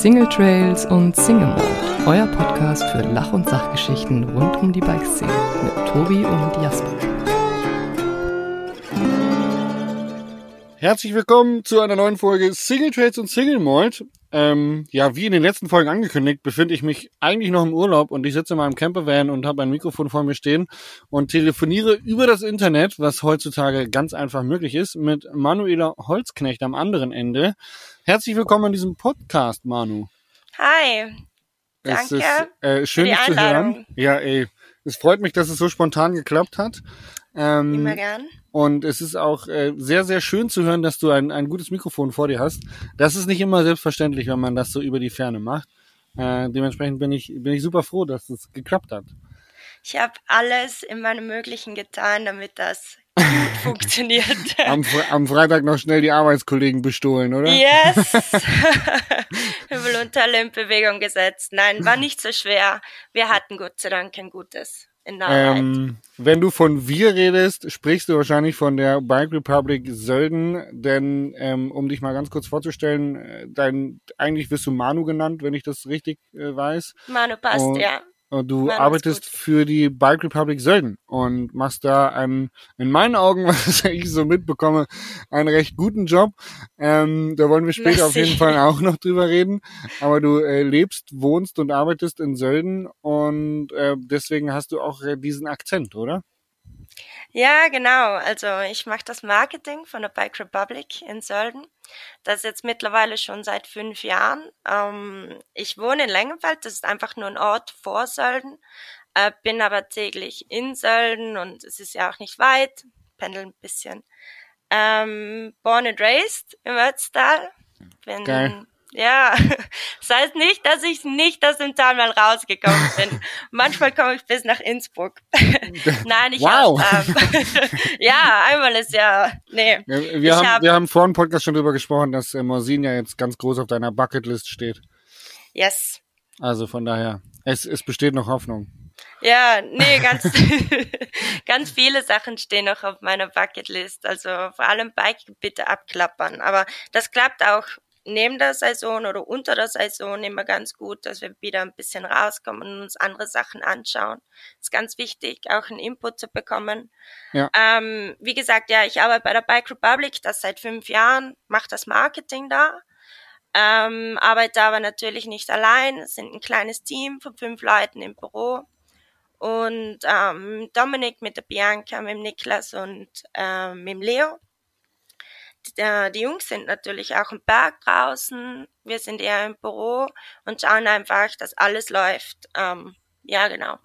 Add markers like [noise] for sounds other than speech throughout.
Single Trails und Single Mode, euer Podcast für Lach- und Sachgeschichten rund um die Bikeszene mit Tobi und Jasper. Herzlich willkommen zu einer neuen Folge Single Trails und Single Malt. Ähm, ja, wie in den letzten Folgen angekündigt, befinde ich mich eigentlich noch im Urlaub und ich sitze in meinem Campervan und habe ein Mikrofon vor mir stehen und telefoniere über das Internet, was heutzutage ganz einfach möglich ist, mit Manuela Holzknecht am anderen Ende. Herzlich willkommen in diesem Podcast, Manu. Hi. Es Danke ist äh, schön, dich zu hören. Ja, ey. Es freut mich, dass es so spontan geklappt hat. Ähm, Immer gern. Und es ist auch äh, sehr, sehr schön zu hören, dass du ein, ein gutes Mikrofon vor dir hast. Das ist nicht immer selbstverständlich, wenn man das so über die Ferne macht. Äh, dementsprechend bin ich, bin ich super froh, dass es geklappt hat. Ich habe alles in meinem Möglichen getan, damit das gut [laughs] funktioniert. Am, am Freitag noch schnell die Arbeitskollegen bestohlen, oder? Yes! [laughs] Himmel und Hölle in Bewegung gesetzt. Nein, war nicht so schwer. Wir hatten Gott sei Dank ein gutes in Arbeit. Ähm, wenn du von wir redest, sprichst du wahrscheinlich von der Bike Republic Sölden, denn ähm, um dich mal ganz kurz vorzustellen, äh, dein, eigentlich wirst du Manu genannt, wenn ich das richtig äh, weiß. Manu passt, oh, ja. Du ist arbeitest für die Bike Republic Sölden und machst da einen, in meinen Augen, [laughs] was ich so mitbekomme, einen recht guten Job. Ähm, da wollen wir später auf Merci. jeden Fall auch noch drüber reden. Aber du äh, lebst, wohnst und arbeitest in Sölden und äh, deswegen hast du auch äh, diesen Akzent, oder? Ja, genau. Also ich mache das Marketing von der Bike Republic in Sölden. Das jetzt mittlerweile schon seit fünf Jahren. Ähm, ich wohne in Lengenfeld, das ist einfach nur ein Ort vor Sölden, äh, bin aber täglich in Sölden und es ist ja auch nicht weit, pendel ein bisschen. Ähm, born and raised im Ötztal. Bin, Geil. Ja, [laughs] das heißt nicht, dass ich nicht aus dem Tal mal rausgekommen bin. Manchmal komme ich bis nach Innsbruck. [laughs] Nein, ich Wow. hab, ähm, [laughs] ja, einmal ist ja, nee. Wir, Ich haben, hab- wir haben vor dem Podcast schon drüber gesprochen, dass äh, Morsin ja jetzt ganz groß auf deiner Bucketlist steht. Yes. Also von daher, es, es besteht noch Hoffnung. Ja, nee, ganz, ganz viele Sachen stehen noch auf meiner Bucketlist. Also vor allem Bike bitte abklappern. Aber das klappt auch neben der Saison oder unter der Saison immer ganz gut, dass wir wieder ein bisschen rauskommen und uns andere Sachen anschauen. ist ganz wichtig, auch einen Input zu bekommen. Ja. Ähm, wie gesagt, ja, ich arbeite bei der Bike Republic, das seit fünf Jahren, mache das Marketing da. Ähm, arbeite aber natürlich nicht allein. Es sind ein kleines Team von fünf Leuten im Büro. Und ähm, Dominik mit der Bianca, mit dem Niklas und ähm, mit dem Leo. Die, äh, die Jungs sind natürlich auch im Berg draußen. Wir sind eher im Büro und schauen einfach, dass alles läuft. Ähm, ja, genau.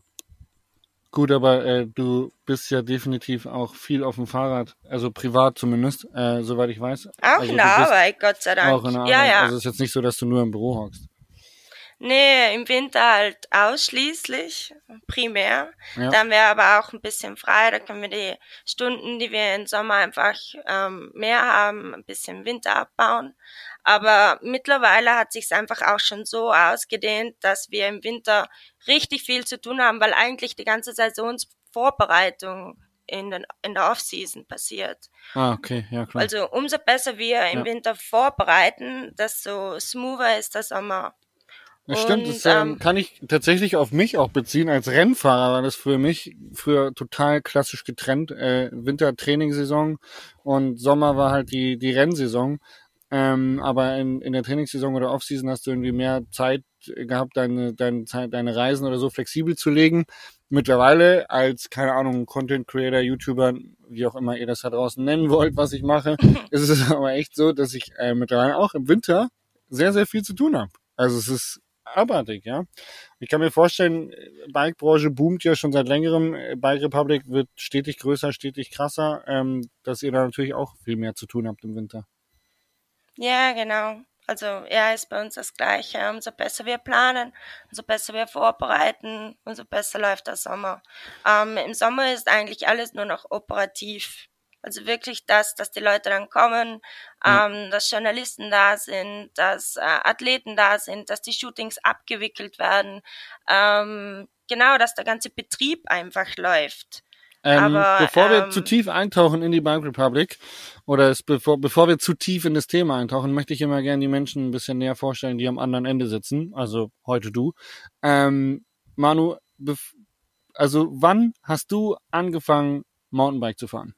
Gut, aber äh, du bist ja definitiv auch viel auf dem Fahrrad, also privat zumindest, äh, soweit ich weiß. Auch also in der Arbeit, Gott sei Dank. Auch in der Arbeit. Ja, ja. Also es ist jetzt nicht so, dass du nur im Büro hockst. Nee, im Winter halt ausschließlich, primär. Ja. Da haben wir aber auch ein bisschen frei, da können wir die Stunden, die wir im Sommer einfach ähm, mehr haben, ein bisschen Winter abbauen. Aber mittlerweile hat sich's einfach auch schon so ausgedehnt, dass wir im Winter richtig viel zu tun haben, weil eigentlich die ganze Saisonsvorbereitung in, den, in der Off-Season passiert. Ah, okay, ja klar. Also umso besser wir im Ja. Winter vorbereiten, desto smoother ist der Sommer. Das stimmt, und, das ähm, ähm, kann ich tatsächlich auf mich auch beziehen. Als Rennfahrer war das für mich früher total klassisch getrennt. Äh, Winter-Trainingssaison und Sommer war halt die, die Rennsaison. Ähm, aber in, in der Trainingssaison oder Offseason hast du irgendwie mehr Zeit gehabt, deine, deine, Zeit, deine Reisen oder so flexibel zu legen. Mittlerweile als, keine Ahnung, Content Creator, YouTuber, wie auch immer ihr das da draußen nennen wollt, was ich mache, [laughs] ist es aber echt so, dass ich äh, mittlerweile auch im Winter sehr, sehr viel zu tun habe. Also es ist abartig, ja. Ich kann mir vorstellen, Bike-Branche boomt ja schon seit längerem. Bike Republic wird stetig größer, stetig krasser, ähm, dass ihr da natürlich auch viel mehr zu tun habt im Winter. Ja, genau. Also ja, ist bei uns das Gleiche. Umso besser wir planen, umso besser wir vorbereiten, umso besser läuft der Sommer. Ähm, Im Sommer ist eigentlich alles nur noch operativ. Also wirklich das, dass die Leute dann kommen, ähm, dass Journalisten da sind, dass äh, Athleten da sind, dass die Shootings abgewickelt werden. Ähm, genau, dass der ganze Betrieb einfach läuft. Ähm, Aber, bevor wir ähm, zu tief eintauchen in die Bike Republic oder es, bevor, bevor wir zu tief in das Thema eintauchen, möchte ich immer gerne die Menschen ein bisschen näher vorstellen, die am anderen Ende sitzen. Also heute du. Ähm, Manu, also wann hast du angefangen, Mountainbike zu fahren?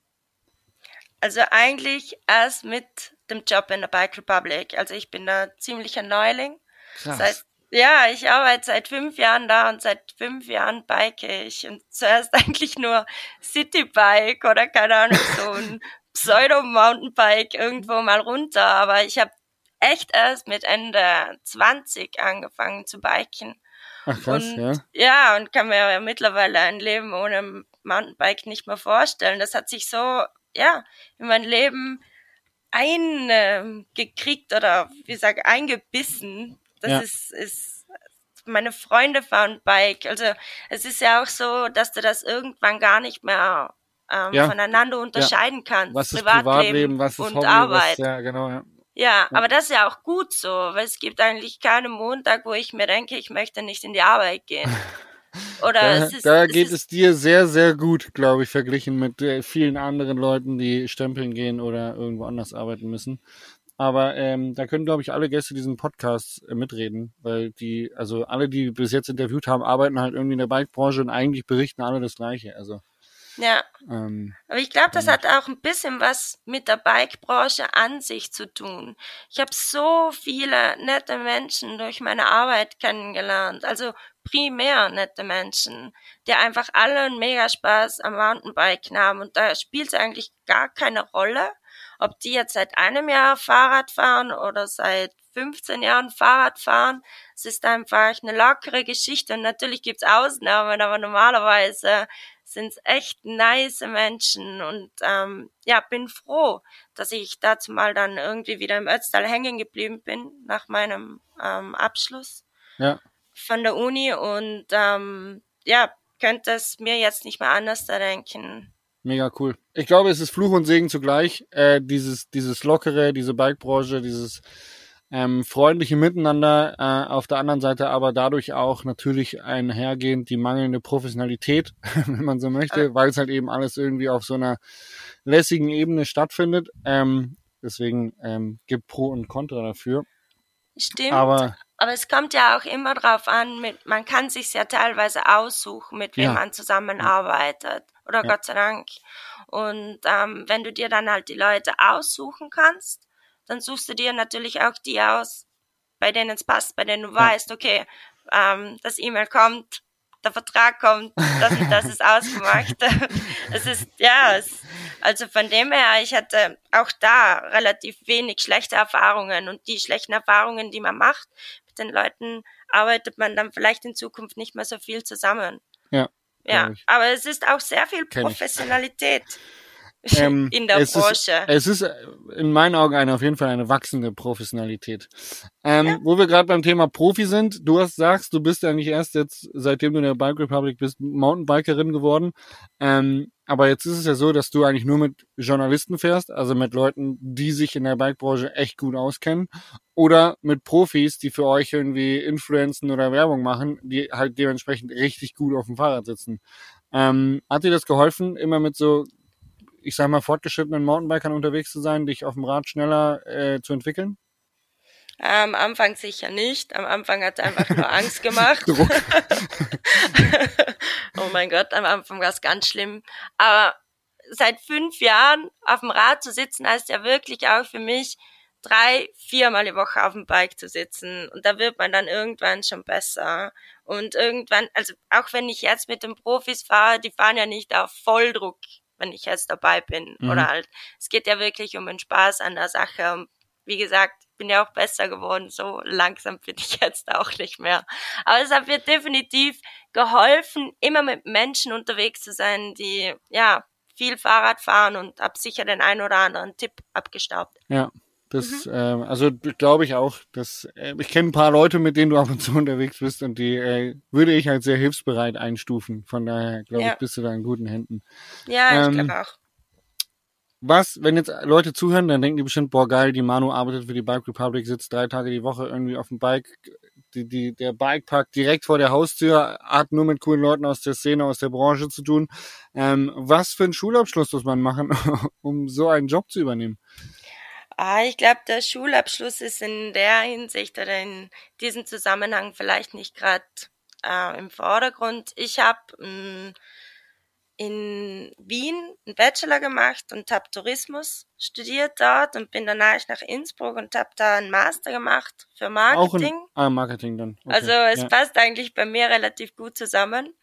Also eigentlich erst mit dem Job in der Bike Republic. Also ich bin da ziemlicher Neuling. Krass. Das heißt, ja, ich arbeite seit fünf Jahren da und seit fünf Jahren bike ich. Und zuerst [laughs] eigentlich nur Citybike oder keine Ahnung, so ein [laughs] Pseudo-Mountainbike irgendwo mal runter. Aber ich habe echt erst mit Ende 20 angefangen zu biken. Ach krass, und ja. ja, und kann mir ja mittlerweile ein Leben ohne Mountainbike nicht mehr vorstellen. Das hat sich so, ja, in mein Leben eingekriegt oder wie sage eingebissen. Das Ja. ist, ist meine Freunde fahren Bike. Also es ist ja auch so, dass du das irgendwann gar nicht mehr ähm, Ja. voneinander unterscheiden kannst. Was ist Privatleben, was ist und Hobby, Arbeit. was, ja, genau, ja. Ja, aber das ist ja auch gut so, weil es gibt eigentlich keinen Montag, wo ich mir denke, ich möchte nicht in die Arbeit gehen. [laughs] Oder Da, es ist, da es geht ist, es dir sehr, sehr gut, glaube ich, verglichen mit äh, vielen anderen Leuten, die stempeln gehen oder irgendwo anders arbeiten müssen. Aber ähm, da können, glaube ich, alle Gäste diesen Podcast äh, mitreden, weil die, also alle, die bis jetzt interviewt haben, arbeiten halt irgendwie in der Bike-Branche und eigentlich berichten alle das Gleiche. Also ja. ähm, Aber ich glaube, das Und- hat auch ein bisschen was mit der Bike-Branche an sich zu tun. Ich habe so viele nette Menschen durch meine Arbeit kennengelernt. Also primär nette Menschen, die einfach alle einen mega Spaß am Mountainbiken haben. Und da spielt es eigentlich gar keine Rolle, ob die jetzt seit einem Jahr Fahrrad fahren oder seit 15 Jahren Fahrrad fahren. Es ist einfach eine lockere Geschichte. Und natürlich gibt's Ausnahmen, aber normalerweise sind es echt nice Menschen und ähm, ja, bin froh, dass ich dazu mal dann irgendwie wieder im Ötztal hängen geblieben bin nach meinem ähm, Abschluss ja, von der Uni und ähm, ja, könnte es mir jetzt nicht mehr anders da denken. mega cool. Ich glaube, es ist Fluch und Segen zugleich. Äh, dieses, dieses lockere, diese Bike-Branche, dieses ähm, freundliche Miteinander, äh, auf der anderen Seite aber dadurch auch natürlich einhergehend die mangelnde Professionalität, [laughs] wenn man so möchte, weil es halt eben alles irgendwie auf so einer lässigen Ebene stattfindet. Ähm, deswegen ähm, gibt Pro und Contra dafür. Stimmt. Aber Aber es kommt ja auch immer drauf an, mit, man kann sich ja teilweise aussuchen, mit wem Ja. man zusammenarbeitet. Oder Ja. Gott sei Dank. Und ähm, wenn du dir dann halt die Leute aussuchen kannst, dann suchst du dir natürlich auch die aus, bei denen es passt, bei denen du weißt, okay, ähm, das E-Mail kommt, der Vertrag kommt, das und das ist [laughs] ausgemacht. [laughs] es ist, ja, es, also von dem her, ich hatte auch da relativ wenig schlechte Erfahrungen und die schlechten Erfahrungen, die man macht, mit den Leuten arbeitet man dann vielleicht in Zukunft nicht mehr so viel zusammen. ja, Ja, aber es ist auch sehr viel Kenn ich. Ähm, [laughs] in der es Branche. Ist, es ist äh, in meinen Augen eine, auf jeden Fall eine wachsende Professionalität. Ähm, Wo wir gerade beim Thema Profi sind, du hast sagst, du bist eigentlich erst jetzt, seitdem du in der Bike Republic bist, Mountainbikerin geworden. Ähm, aber jetzt ist es ja so, dass du eigentlich nur mit Journalisten fährst, also mit Leuten, die sich in der Bikebranche echt gut auskennen, oder mit Profis, die für euch irgendwie Influenzen oder Werbung machen, die halt dementsprechend richtig gut auf dem Fahrrad sitzen. Ähm, hat dir das geholfen, immer mit so ich sag mal, fortgeschrittenen Mountainbikern unterwegs zu sein, dich auf dem Rad schneller äh, zu entwickeln? Am Anfang sicher nicht. Am Anfang hat es einfach nur Angst gemacht. [laughs] [laughs] Oh mein Gott, am Anfang war es ganz schlimm. Aber seit fünf Jahren auf dem Rad zu sitzen, heißt ja wirklich auch für mich, drei, viermal die Woche auf dem Bike zu sitzen. Und da wird man dann irgendwann schon besser. Und irgendwann, also auch wenn ich jetzt mit den Profis fahre, die fahren ja nicht auf Volldruck, wenn ich jetzt dabei bin. Mhm. Oder halt, es geht ja wirklich um den Spaß an der Sache. Und wie gesagt, bin ja auch besser geworden. So langsam bin ich [laughs] jetzt auch nicht mehr. Aber es hat mir definitiv geholfen, immer mit Menschen unterwegs zu sein, die ja viel Fahrrad fahren und hab sicher den ein oder anderen Tipp abgestaubt. Ja, das, ähm, also glaube ich auch. Dass, äh, ich kenne ein paar Leute, mit denen du ab und zu [laughs] unterwegs bist und die äh, würde ich als sehr hilfsbereit einstufen. Von daher glaube Ja. ich, bist du da in guten Händen. Ja, ich Ähm, glaube auch. Was, wenn jetzt Leute zuhören, dann denken die bestimmt, boah geil, die Manu arbeitet für die Bike Republic, sitzt drei Tage die Woche irgendwie auf dem Bike. die, die, der Bikepark direkt vor der Haustür hat nur mit coolen Leuten aus der Szene, aus der Branche zu tun. Ähm, was für einen Schulabschluss muss man machen, [laughs] um so einen Job zu übernehmen? Ah, ich glaube, der Schulabschluss ist in der Hinsicht oder in diesem Zusammenhang vielleicht nicht gerade äh, im Vordergrund. Ich habe hm, in Wien einen Bachelor gemacht und habe Tourismus studiert dort und bin danach nach Innsbruck und habe da einen Master gemacht für Marketing. Auch in, ah, Marketing dann. Okay. Also es ja. passt eigentlich bei mir relativ gut zusammen.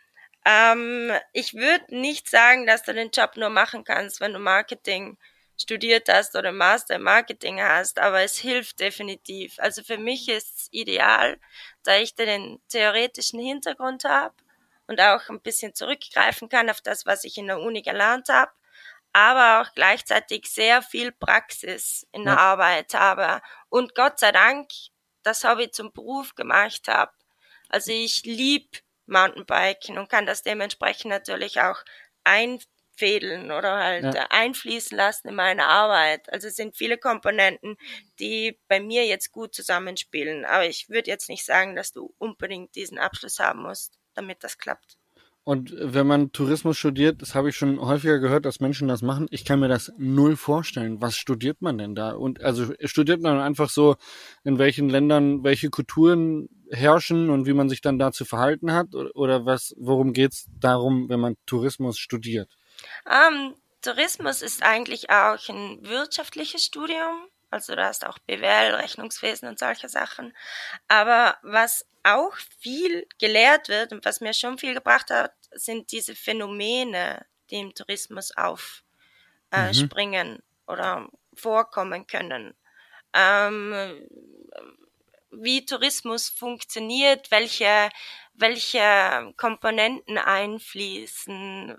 Ähm, ich würde nicht sagen, dass du den Job nur machen kannst, wenn du Marketing studiert hast oder Master im Marketing hast, aber es hilft definitiv. Also für mich ist es ideal, da ich den theoretischen Hintergrund habe und auch ein bisschen zurückgreifen kann auf das, was ich in der Uni gelernt habe, aber auch gleichzeitig sehr viel Praxis in der ja. Arbeit habe und Gott sei Dank das Hobby zum Beruf gemacht habe. Also ich lieb Mountainbiken und kann das dementsprechend natürlich auch einfädeln oder halt ja. einfließen lassen in meine Arbeit. Also es sind viele Komponenten, die bei mir jetzt gut zusammenspielen. Aber ich würde jetzt nicht sagen, dass du unbedingt diesen Abschluss haben musst damit das klappt. Und wenn man Tourismus studiert, das habe ich schon häufiger gehört, dass Menschen das machen. Ich kann mir das null vorstellen. Was studiert man denn da? Und also studiert man einfach so, in welchen Ländern welche Kulturen herrschen und wie man sich dann dazu verhalten hat? Oder was, worum geht's darum, wenn man Tourismus studiert? Ähm, Tourismus ist eigentlich auch ein wirtschaftliches Studium. Also du hast auch BWL, Rechnungswesen und solche Sachen. Aber was auch viel gelehrt wird und was mir schon viel gebracht hat, sind diese Phänomene, die im Tourismus aufspringen äh, mhm. oder vorkommen können. Ähm, wie Tourismus funktioniert, welche, welche Komponenten einfließen,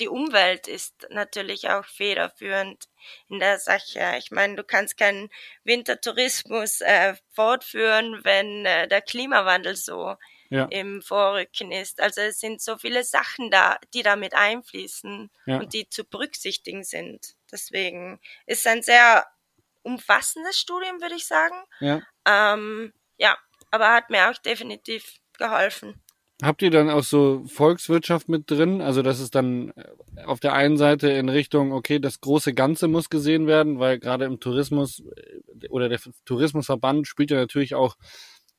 die Umwelt ist natürlich auch federführend in der Sache. Ich meine, du kannst keinen Wintertourismus äh, fortführen, wenn äh, der Klimawandel so ja. im Vorrücken ist. Also es sind so viele Sachen da, die damit einfließen ja. und die zu berücksichtigen sind. Deswegen ist ein sehr umfassendes Studium, würde ich sagen. Ja. Ähm, ja, aber hat mir auch definitiv geholfen. Habt ihr dann auch so Volkswirtschaft mit drin? Also das ist dann äh, auf der einen Seite in Richtung, okay, das große Ganze muss gesehen werden, weil gerade im Tourismus äh, oder der Tourismusverband spielt ja natürlich auch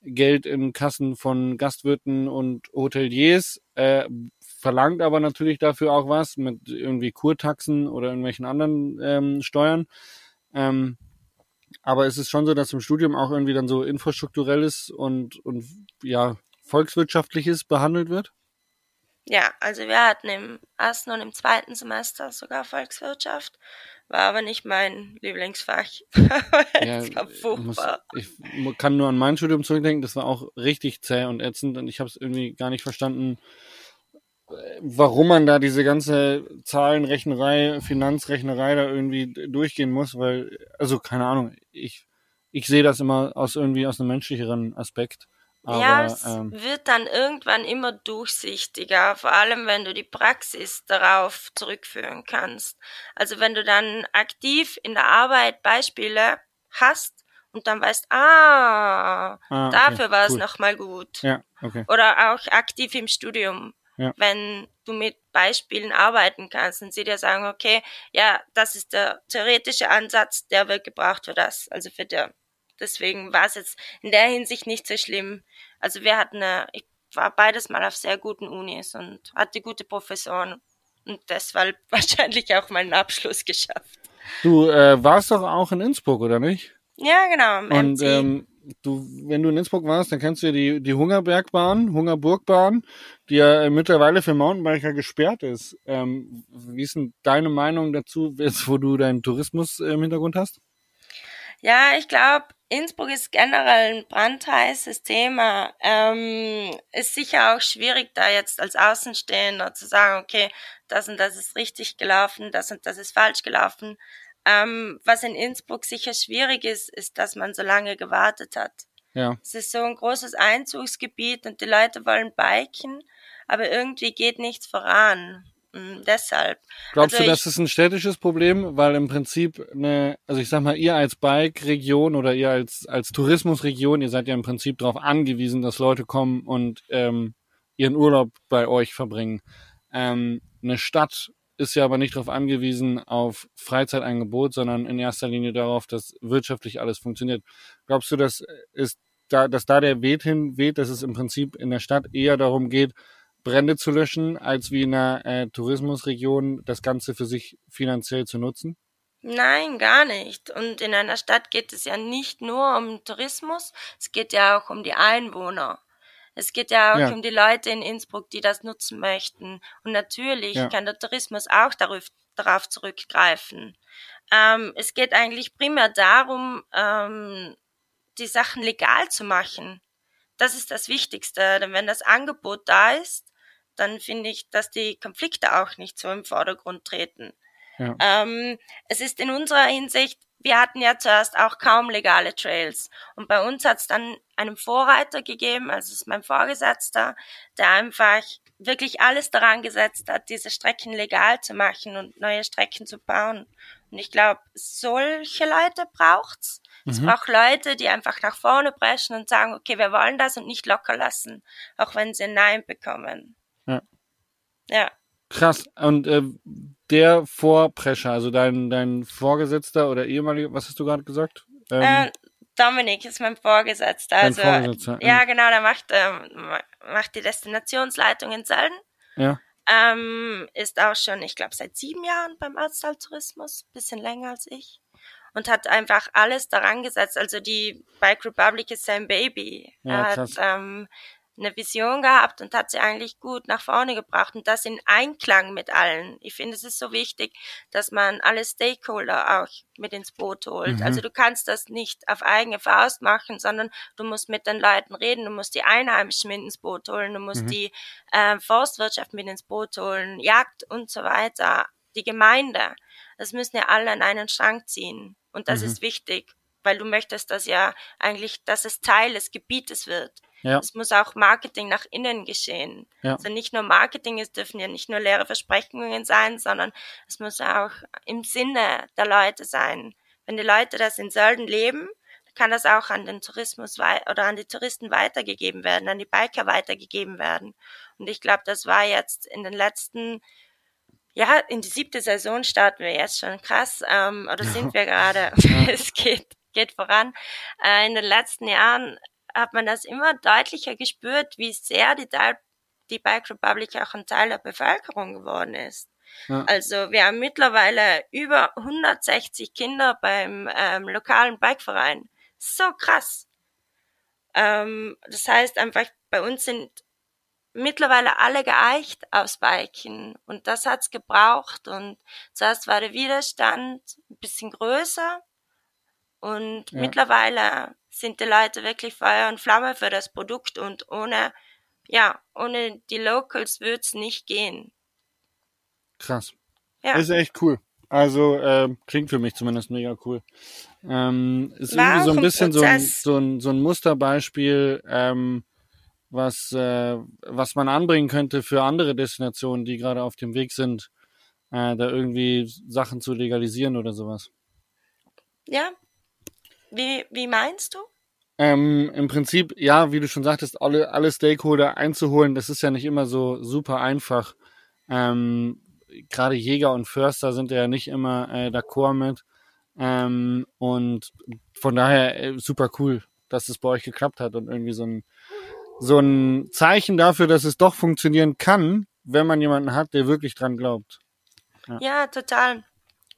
Geld in Kassen von Gastwirten und Hoteliers, äh, verlangt aber natürlich dafür auch was mit irgendwie Kurtaxen oder irgendwelchen anderen ähm, Steuern. Ähm, aber es ist schon so, dass im Studium auch irgendwie dann so infrastrukturelles und, und ja, Volkswirtschaftliches behandelt wird? Ja, also wir hatten im ersten und im zweiten Semester sogar Volkswirtschaft, war aber nicht mein Lieblingsfach. [laughs] ja, war furchtbar. Muss, ich kann nur an mein Studium zurückdenken, das war auch richtig zäh und ätzend und ich habe es irgendwie gar nicht verstanden, warum man da diese ganze Zahlenrechnerei, Finanzrechnerei da irgendwie durchgehen muss, weil, also keine Ahnung, ich, ich sehe das immer aus irgendwie aus einem menschlicheren Aspekt. Aber, ja, es ähm, wird dann irgendwann immer durchsichtiger, vor allem wenn du die Praxis darauf zurückführen kannst. Also wenn du dann aktiv in der Arbeit Beispiele hast und dann weißt, ah, ah dafür okay, war es nochmal gut. Ja, okay. Oder auch aktiv im Studium, ja. wenn du mit Beispielen arbeiten kannst und sie dir sagen, okay, ja, das ist der theoretische Ansatz, der wird gebraucht für das, also für der Deswegen war es jetzt in der Hinsicht nicht so schlimm. Also wir hatten eine, ich war beides mal auf sehr guten Unis und hatte gute Professoren und deshalb [laughs] wahrscheinlich auch meinen Abschluss geschafft. Du äh, warst doch auch in Innsbruck, oder nicht? Ja, genau. und ähm, du, wenn du in Innsbruck warst, dann kennst du ja die, die Hungerbergbahn, Hungerburgbahn, die ja mittlerweile für Mountainbiker gesperrt ist. Ähm, wie ist denn deine Meinung dazu, jetzt wo du deinen Tourismus im Hintergrund hast? Ja, ich glaube, Innsbruck ist generell ein brandheißes Thema. Ähm, ist sicher auch schwierig, da jetzt als Außenstehender zu sagen, okay, das und das ist richtig gelaufen, das und das ist falsch gelaufen. Ähm, was in Innsbruck sicher schwierig ist, ist, dass man so lange gewartet hat. Ja. Es ist so ein großes Einzugsgebiet und die Leute wollen biken, aber irgendwie geht nichts voran. Mm, deshalb. Glaubst Also du, das ist ein städtisches Problem, weil im Prinzip eine, also ich sag mal, ihr als Bike-Region oder ihr als als Tourismusregion, ihr seid ja im Prinzip darauf angewiesen, dass Leute kommen und ähm, ihren Urlaub bei euch verbringen. Ähm, eine Stadt ist ja aber nicht darauf angewiesen auf Freizeitangebot, sondern in erster Linie darauf, dass wirtschaftlich alles funktioniert. Glaubst du, dass ist da, dass da der Weg hin weht, dass es im Prinzip in der Stadt eher darum geht, Brände zu löschen, als wie in einer äh, Tourismusregion das Ganze für sich finanziell zu nutzen? Nein, gar nicht. Und in einer Stadt geht es ja nicht nur um Tourismus, es geht ja auch um die Einwohner. Es geht ja auch Ja. um die Leute in Innsbruck, die das nutzen möchten. Und natürlich Ja. kann der Tourismus auch darauf, darauf zurückgreifen. Ähm, es geht eigentlich primär darum, ähm, die Sachen legal zu machen. Das ist das Wichtigste. Denn wenn das Angebot da ist, dann finde ich, dass die Konflikte auch nicht so im Vordergrund treten. Ja. Ähm, es ist in unserer Hinsicht, wir hatten ja zuerst auch kaum legale Trails. Und bei uns hat es dann einen Vorreiter gegeben, also es ist mein Vorgesetzter, der einfach wirklich alles daran gesetzt hat, diese Strecken legal zu machen und neue Strecken zu bauen. Und ich glaube, solche Leute braucht's. Es Mhm. braucht Leute, die einfach nach vorne preschen und sagen, okay, wir wollen das und nicht locker lassen, auch wenn sie ein Nein bekommen. Ja. Ja. Krass. Und äh, der Vorprescher, also dein, dein Vorgesetzter oder ehemaliger, was hast du gerade gesagt? Ähm, Äh, Dominik ist mein Vorgesetzter. Also, Vorgesetzter. ja, genau, der macht, ähm, macht die Destinationsleitung in Sölden. ja. Ähm, ist auch schon, ich glaube, seit sieben Jahren beim Ötztal Tourismus, bisschen länger als ich. Und hat einfach alles daran gesetzt. Also die Bike Republic ist sein Baby. Ja, er hat krass. ähm, eine Vision gehabt und hat sie eigentlich gut nach vorne gebracht und das in Einklang mit allen. Ich finde, es ist so wichtig, dass man alle Stakeholder auch mit ins Boot holt. Mhm. Also du kannst das nicht auf eigene Faust machen, sondern du musst mit den Leuten reden, du musst die Einheimischen mit ins Boot holen, du musst Mhm. die äh, Forstwirtschaft mit ins Boot holen, Jagd und so weiter, die Gemeinde. Das müssen ja alle an einen Strang ziehen. Und das Mhm. ist wichtig, weil du möchtest das ja eigentlich, dass es Teil des Gebietes wird. Ja. Es muss auch Marketing nach innen geschehen. Ja. Also nicht nur Marketing, es dürfen ja nicht nur leere Versprechungen sein, sondern es muss auch im Sinne der Leute sein. Wenn die Leute das in Sölden leben, kann das auch an den Tourismus oder an die Touristen weitergegeben werden, an die Biker weitergegeben werden. Und ich glaube, das war jetzt in den letzten, ja, in die siebte Saison starten wir jetzt schon krass, ähm, oder [laughs] sind wir gerade? [laughs] es geht, geht voran. Äh, in den letzten Jahren hat man das immer deutlicher gespürt, wie sehr die, die Bike Republic auch ein Teil der Bevölkerung geworden ist. Ja. Also wir haben mittlerweile über 160 Kinder beim ähm, lokalen Bikeverein. So krass. Ähm, das heißt einfach, bei uns sind mittlerweile alle geeicht aufs Biken und das hat's gebraucht und zuerst war der Widerstand ein bisschen größer und Ja. mittlerweile sind die Leute wirklich Feuer und Flamme für das Produkt und ohne, ja, ohne die Locals wird's nicht gehen. Krass. Ja. Ist echt cool. Also ähm, klingt für mich zumindest mega cool. Ähm, ist War irgendwie so ein ein bisschen so ein, so, ein, so ein Musterbeispiel, ähm, was, äh, was man anbringen könnte für andere Destinationen, die gerade auf dem Weg sind, äh, da irgendwie Sachen zu legalisieren oder sowas. Ja? Wie, wie meinst du? Ähm, Im Prinzip, ja, wie du schon sagtest, alle, alle Stakeholder einzuholen, das ist ja nicht immer so super einfach. Ähm, Gerade Jäger und Förster sind ja nicht immer äh, d'accord mit. Ähm, und von daher äh, super cool, dass es bei euch geklappt hat und irgendwie so ein, so ein Zeichen dafür, dass es doch funktionieren kann, wenn man jemanden hat, der wirklich dran glaubt. Ja. Ja, total.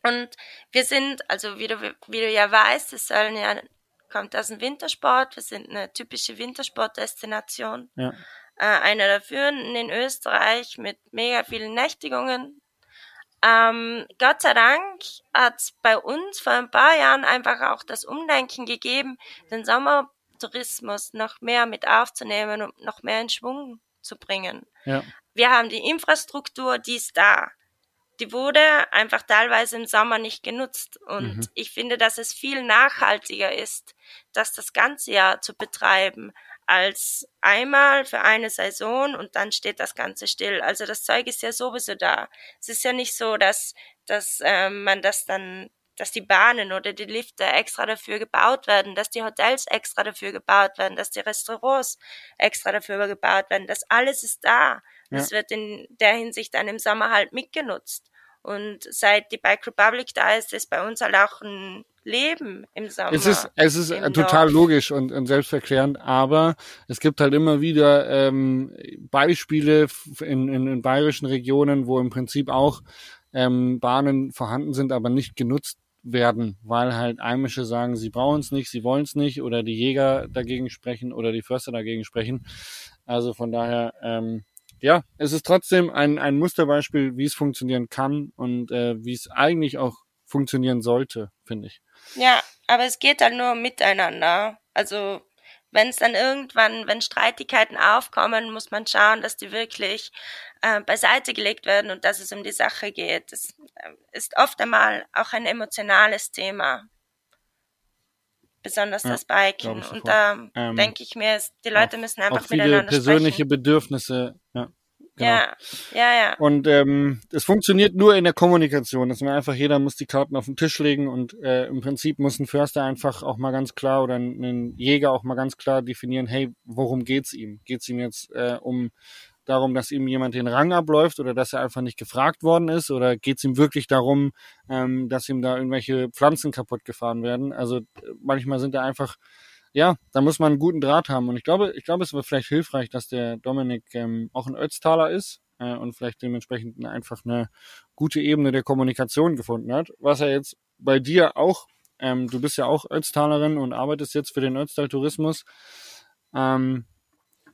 Und wir sind, also wie du, wie du ja weißt, es sollen ja, kommt aus dem Wintersport. Wir sind eine typische Wintersportdestination. Ja. Äh, einer der führenden in Österreich mit mega vielen Nächtigungen. Ähm, Gott sei Dank hat es bei uns vor ein paar Jahren einfach auch das Umdenken gegeben, den Sommertourismus noch mehr mit aufzunehmen und noch mehr in Schwung zu bringen. Ja. Wir haben die Infrastruktur, die ist da. Die wurde einfach teilweise im Sommer nicht genutzt. Und Mhm. ich finde, dass es viel nachhaltiger ist, das das ganze Jahr zu betreiben, als einmal für eine Saison und dann steht das Ganze still. Also das Zeug ist ja sowieso da. Es ist ja nicht so, dass, dass ähm, man das dann dass die Bahnen oder die Lifte extra dafür gebaut werden, dass die Hotels extra dafür gebaut werden, dass die Restaurants extra dafür gebaut werden. Das alles ist da. Ja. Das wird in der Hinsicht dann im Sommer halt mitgenutzt. Und seit die Bike Republic da ist, ist bei uns halt auch ein Leben im Sommer. Es ist, es ist total Dorf. logisch und, und selbsterklärend, aber es gibt halt immer wieder ähm, Beispiele in, in, in bayerischen Regionen, wo im Prinzip auch ähm, Bahnen vorhanden sind, aber nicht genutzt werden, weil halt Einmische sagen, sie brauchen es nicht, sie wollen es nicht, oder die Jäger dagegen sprechen oder die Förster dagegen sprechen. Also von daher, ähm, ja, es ist trotzdem ein, ein Musterbeispiel, wie es funktionieren kann und äh, wie es eigentlich auch funktionieren sollte, finde ich. Ja, aber es geht halt nur miteinander. Also wenn es dann irgendwann, wenn Streitigkeiten aufkommen, muss man schauen, dass die wirklich äh, beiseite gelegt werden und dass es um die Sache geht. Das äh, ist oft einmal auch ein emotionales Thema. Besonders ja, das Biken. Und da ähm, denke ich mir, die Leute auch, müssen einfach viele miteinander persönliche sprechen. Bedürfnisse. Ja. Genau. Ja, ja, ja. Und ähm, es funktioniert nur in der Kommunikation, dass man einfach jeder muss die Karten auf den Tisch legen und äh, im Prinzip muss ein Förster einfach auch mal ganz klar oder ein, ein Jäger auch mal ganz klar definieren, hey, worum geht's ihm? Geht's ihm jetzt äh, um darum, dass ihm jemand den Rang abläuft oder dass er einfach nicht gefragt worden ist oder geht's ihm wirklich darum, ähm, dass ihm da irgendwelche Pflanzen kaputt gefahren werden? Also manchmal sind da einfach ja, da muss man einen guten Draht haben. Und ich glaube, ich glaube, es wäre vielleicht hilfreich, dass der Dominik ähm, auch ein Ötztaler ist äh, und vielleicht dementsprechend einfach eine gute Ebene der Kommunikation gefunden hat. Was er jetzt bei dir auch, ähm, du bist ja auch Ötztalerin und arbeitest jetzt für den Ötztal Tourismus, ähm,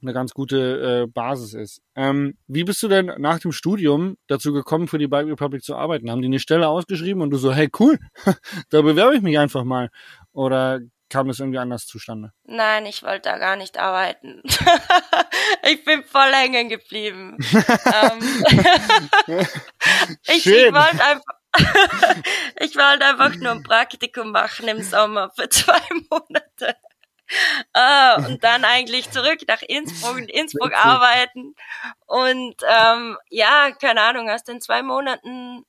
eine ganz gute äh, Basis ist. Ähm, wie bist du denn nach dem Studium dazu gekommen, für die Bike Republic zu arbeiten? Haben die eine Stelle ausgeschrieben und du so, hey cool, [laughs] da bewerbe ich mich einfach mal? Oder kam das irgendwie anders zustande? Nein, ich wollte da gar nicht arbeiten. [laughs] ich bin voll hängen geblieben. [laughs] Ähm, ich, ich wollte einfach, ich wollte einfach nur ein Praktikum machen im Sommer für zwei Monate. Uh, [laughs] und dann eigentlich zurück nach Innsbruck und Innsbruck arbeiten. Und ähm, ja, keine Ahnung, aus den zwei Monaten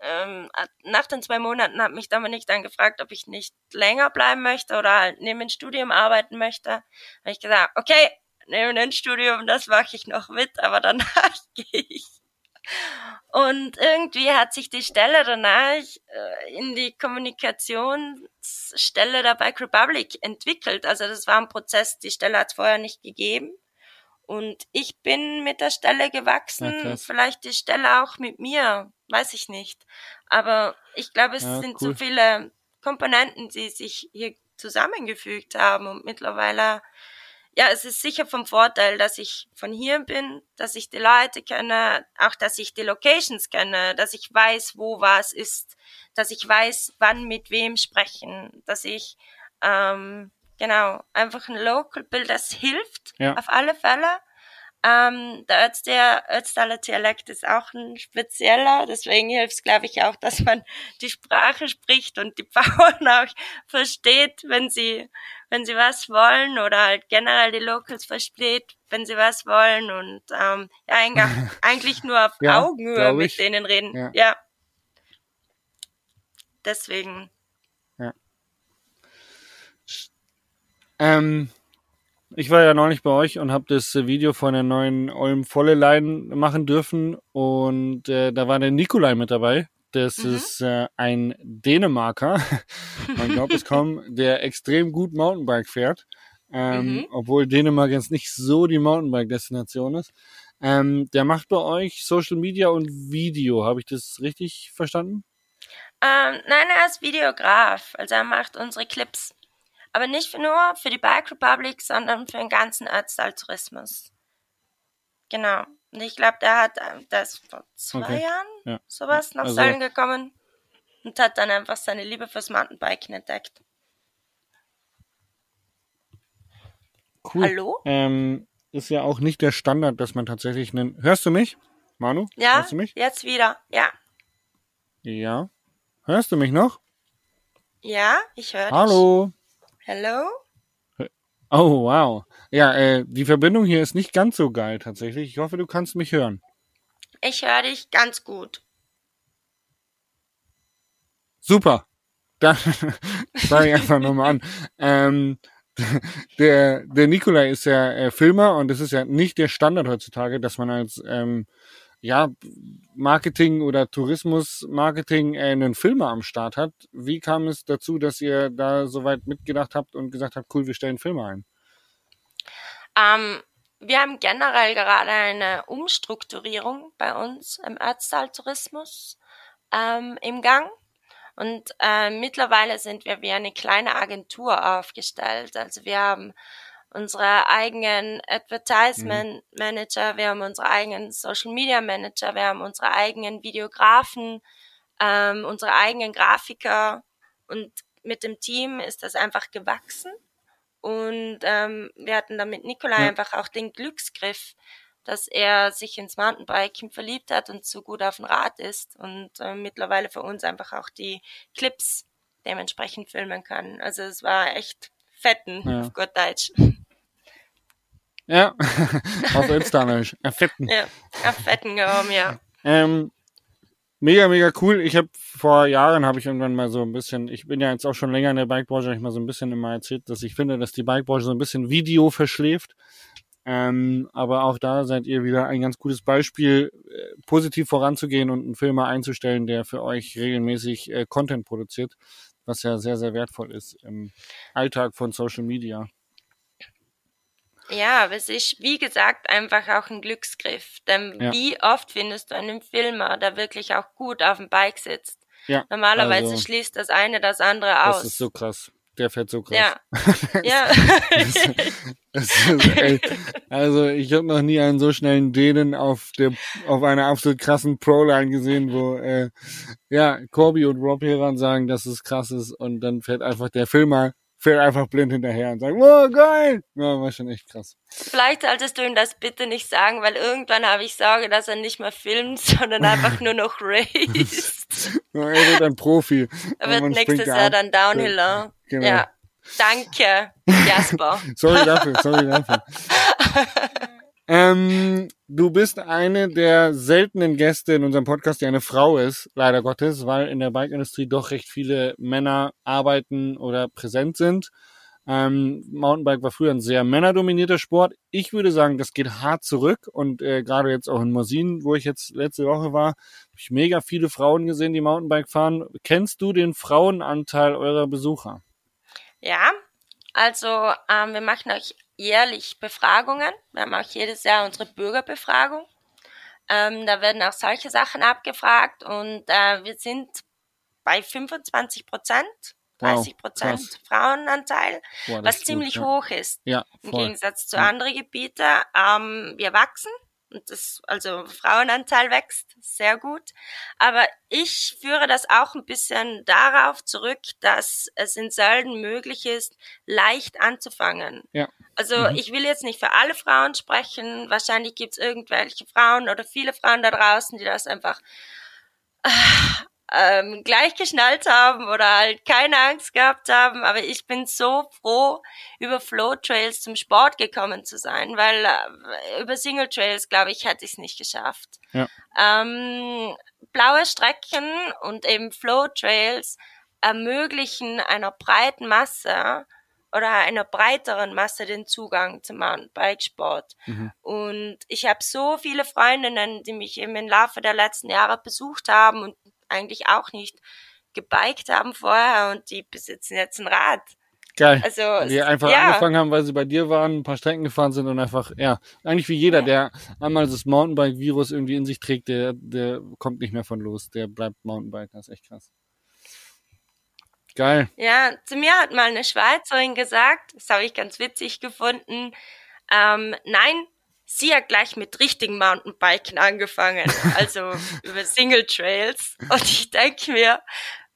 ähm, nach den zwei Monaten hat mich Dominik dann gefragt, ob ich nicht länger bleiben möchte oder halt neben dem Studium arbeiten möchte. Habe ich gesagt, okay, neben dem Studium, das mache ich noch mit, aber danach [laughs] gehe ich. Und irgendwie hat sich die Stelle danach äh, in die Kommunikationsstelle der Bike Republic entwickelt. Also das war ein Prozess, die Stelle hat es vorher nicht gegeben. Und ich bin mit der Stelle gewachsen, ja, vielleicht die Stelle auch mit mir, weiß ich nicht. Aber ich glaube, es ja, sind cool. so viele Komponenten, die sich hier zusammengefügt haben und mittlerweile, ja, es ist sicher vom Vorteil, dass ich von hier bin, dass ich die Leute kenne, auch dass ich die Locations kenne, dass ich weiß, wo was ist, dass ich weiß, wann mit wem sprechen, dass ich ähm, Genau, einfach ein Local Bild, das hilft ja. auf alle Fälle. Ähm, der Ötztaler, Ötztaler Dialekt ist auch ein spezieller, deswegen hilft es, glaube ich, auch, dass man die Sprache spricht und die [laughs] Bauern auch versteht, wenn sie, wenn sie was wollen oder halt generell die Locals versteht, wenn sie was wollen und ähm, ja, eigentlich, [laughs] eigentlich nur auf ja, Augenhöhe mit denen reden. Ja. ja. Deswegen. Ähm, ich war ja neulich bei euch und habe das Video von der neuen Olm Volle Line machen dürfen und äh, da war der Nikolai mit dabei. Das mhm. ist äh, ein Dänemarker, [laughs] man glaubt es kaum, der extrem gut Mountainbike fährt, ähm, mhm. obwohl Dänemark jetzt nicht so die Mountainbike-Destination ist. Ähm, der macht bei euch Social Media und Video. Habe ich das richtig verstanden? Ähm, nein, er ist Videograf. Also er macht unsere Clips. Aber nicht nur für die Bike Republic, sondern für den ganzen Ötztal-Tourismus. Genau. Und ich glaube, der hat ähm, das vor zwei okay. Jahren ja. sowas nach also, Sölden gekommen und hat dann einfach seine Liebe fürs Mountainbiken entdeckt. Cool. Hallo? Ähm, ist ja auch nicht der Standard, dass man tatsächlich einen. Hörst du mich, Manu? Ja. Hörst du mich? Jetzt wieder. Ja. Ja. Hörst du mich noch? Ja, ich höre dich. Hallo. Hello? Oh, wow. Ja, äh, die Verbindung hier ist nicht ganz so geil tatsächlich. Ich hoffe, du kannst mich hören. Ich höre dich ganz gut. Super. Dann [laughs] fange ich einfach nochmal an. Ähm, der, der Nikolai ist ja äh, Filmer und es ist ja nicht der Standard heutzutage, dass man als ähm, ja, Marketing oder Tourismus-Marketing äh, einen Filmer am Start hat. Wie kam es dazu, dass ihr da so weit mitgedacht habt und gesagt habt, cool, wir stellen Filme ein? Ähm, wir haben generell gerade eine Umstrukturierung bei uns im Ötztal-Tourismus ähm, im Gang. Und äh, mittlerweile sind wir wie eine kleine Agentur aufgestellt. Also wir haben unsere eigenen Advertisement Manager, wir haben unsere eigenen Social Media Manager, wir haben unsere eigenen Videografen, ähm, unsere eigenen Grafiker und mit dem Team ist das einfach gewachsen. Und ähm, wir hatten dann mit Nikolai ja. einfach auch den Glücksgriff, dass er sich ins Mountainbiking verliebt hat und so gut auf dem Rad ist und äh, mittlerweile für uns einfach auch die Clips dementsprechend filmen kann. Also es war echt fetten, ja. auf Gott Deutsch. Ja, auf Instagram. Fetten. Ja, fetten gehauen, ja. Ähm, mega, mega cool. Ich habe vor Jahren habe ich irgendwann mal so ein bisschen, ich bin ja jetzt auch schon länger in der Bikebranche, habe ich mal so ein bisschen immer erzählt, dass ich finde, dass die Bikebranche so ein bisschen Video verschläft. Ähm, aber auch da seid ihr wieder ein ganz gutes Beispiel, äh, positiv voranzugehen und einen Filmer einzustellen, der für euch regelmäßig äh, Content produziert, was ja sehr, sehr wertvoll ist im Alltag von Social Media. Ja, aber es ist, wie gesagt, einfach auch ein Glücksgriff. Denn ja. wie oft findest du einen Filmer, der wirklich auch gut auf dem Bike sitzt? Ja, Normalerweise also, schließt das eine das andere aus. Das ist so krass. Der fährt so krass. Ja. ja. [laughs] das ist, [laughs] ey, also ich habe noch nie einen so schnellen Dänen auf der auf einer absolut krassen Pro-Line gesehen, wo äh, ja Corby und Rob Heran sagen, dass es krass ist und dann fährt einfach der Filmer fährt einfach blind hinterher und sagt, wow, geil. Ja, war schon echt krass. Vielleicht solltest du ihm das bitte nicht sagen, weil irgendwann habe ich Sorge, dass er nicht mehr filmt, [laughs] sondern einfach nur noch [laughs] raced. ja, er wird ein Profi. Er wird nächstes Jahr dann Downhiller. Genau. Ja. Danke, Jasper. [laughs] sorry dafür, sorry dafür. Ähm, du bist eine der seltenen Gäste in unserem Podcast, die eine Frau ist, leider Gottes, weil in der Bike-Industrie doch recht viele Männer arbeiten oder präsent sind. Ähm, Mountainbike war früher ein sehr männerdominierter Sport. Ich würde sagen, das geht hart zurück und äh, gerade jetzt auch in Mosin, wo ich jetzt letzte Woche war, habe ich mega viele Frauen gesehen, die Mountainbike fahren. Kennst du den Frauenanteil eurer Besucher? Ja, also ähm, wir machen euch jährlich Befragungen. Wir haben auch jedes Jahr unsere Bürgerbefragung. Ähm, da werden auch solche Sachen abgefragt und äh, wir sind bei 25 Prozent, 30 Prozent wow, Frauenanteil, Boah, was ziemlich gut, ja. hoch ist ja, im Gegensatz zu ja. anderen Gebieten. Ähm, wir wachsen und das, also Frauenanteil wächst sehr gut. Aber ich führe das auch ein bisschen darauf zurück, dass es in Sölden möglich ist, leicht anzufangen. Ja. Also mhm. ich will jetzt nicht für alle Frauen sprechen. Wahrscheinlich gibt es irgendwelche Frauen oder viele Frauen da draußen, die das einfach ähm, gleich geschnallt haben oder halt keine Angst gehabt haben. Aber ich bin so froh, über Flow Trails zum Sport gekommen zu sein, weil äh, über Single Trails, glaube ich, hätte ich es nicht geschafft. Ja. Ähm, blaue Strecken und eben Flow Trails ermöglichen einer breiten Masse oder einer breiteren Masse den Zugang zum Mountainbikesport. Mhm. Und ich habe so viele Freundinnen, die mich eben im Laufe der letzten Jahre besucht haben und eigentlich auch nicht gebiked haben vorher und die besitzen jetzt ein Rad. Geil. Also, die einfach ja. angefangen haben, weil sie bei dir waren, ein paar Strecken gefahren sind und einfach, ja, eigentlich wie jeder, ja. der einmal das Mountainbike-Virus irgendwie in sich trägt, der, der kommt nicht mehr von los, der bleibt Mountainbike, das ist echt krass. Geil. Ja, zu mir hat mal eine Schweizerin gesagt, das habe ich ganz witzig gefunden, ähm, nein, sie hat gleich mit richtigen Mountainbiken angefangen, also [laughs] über Single Trails. Und ich denke mir,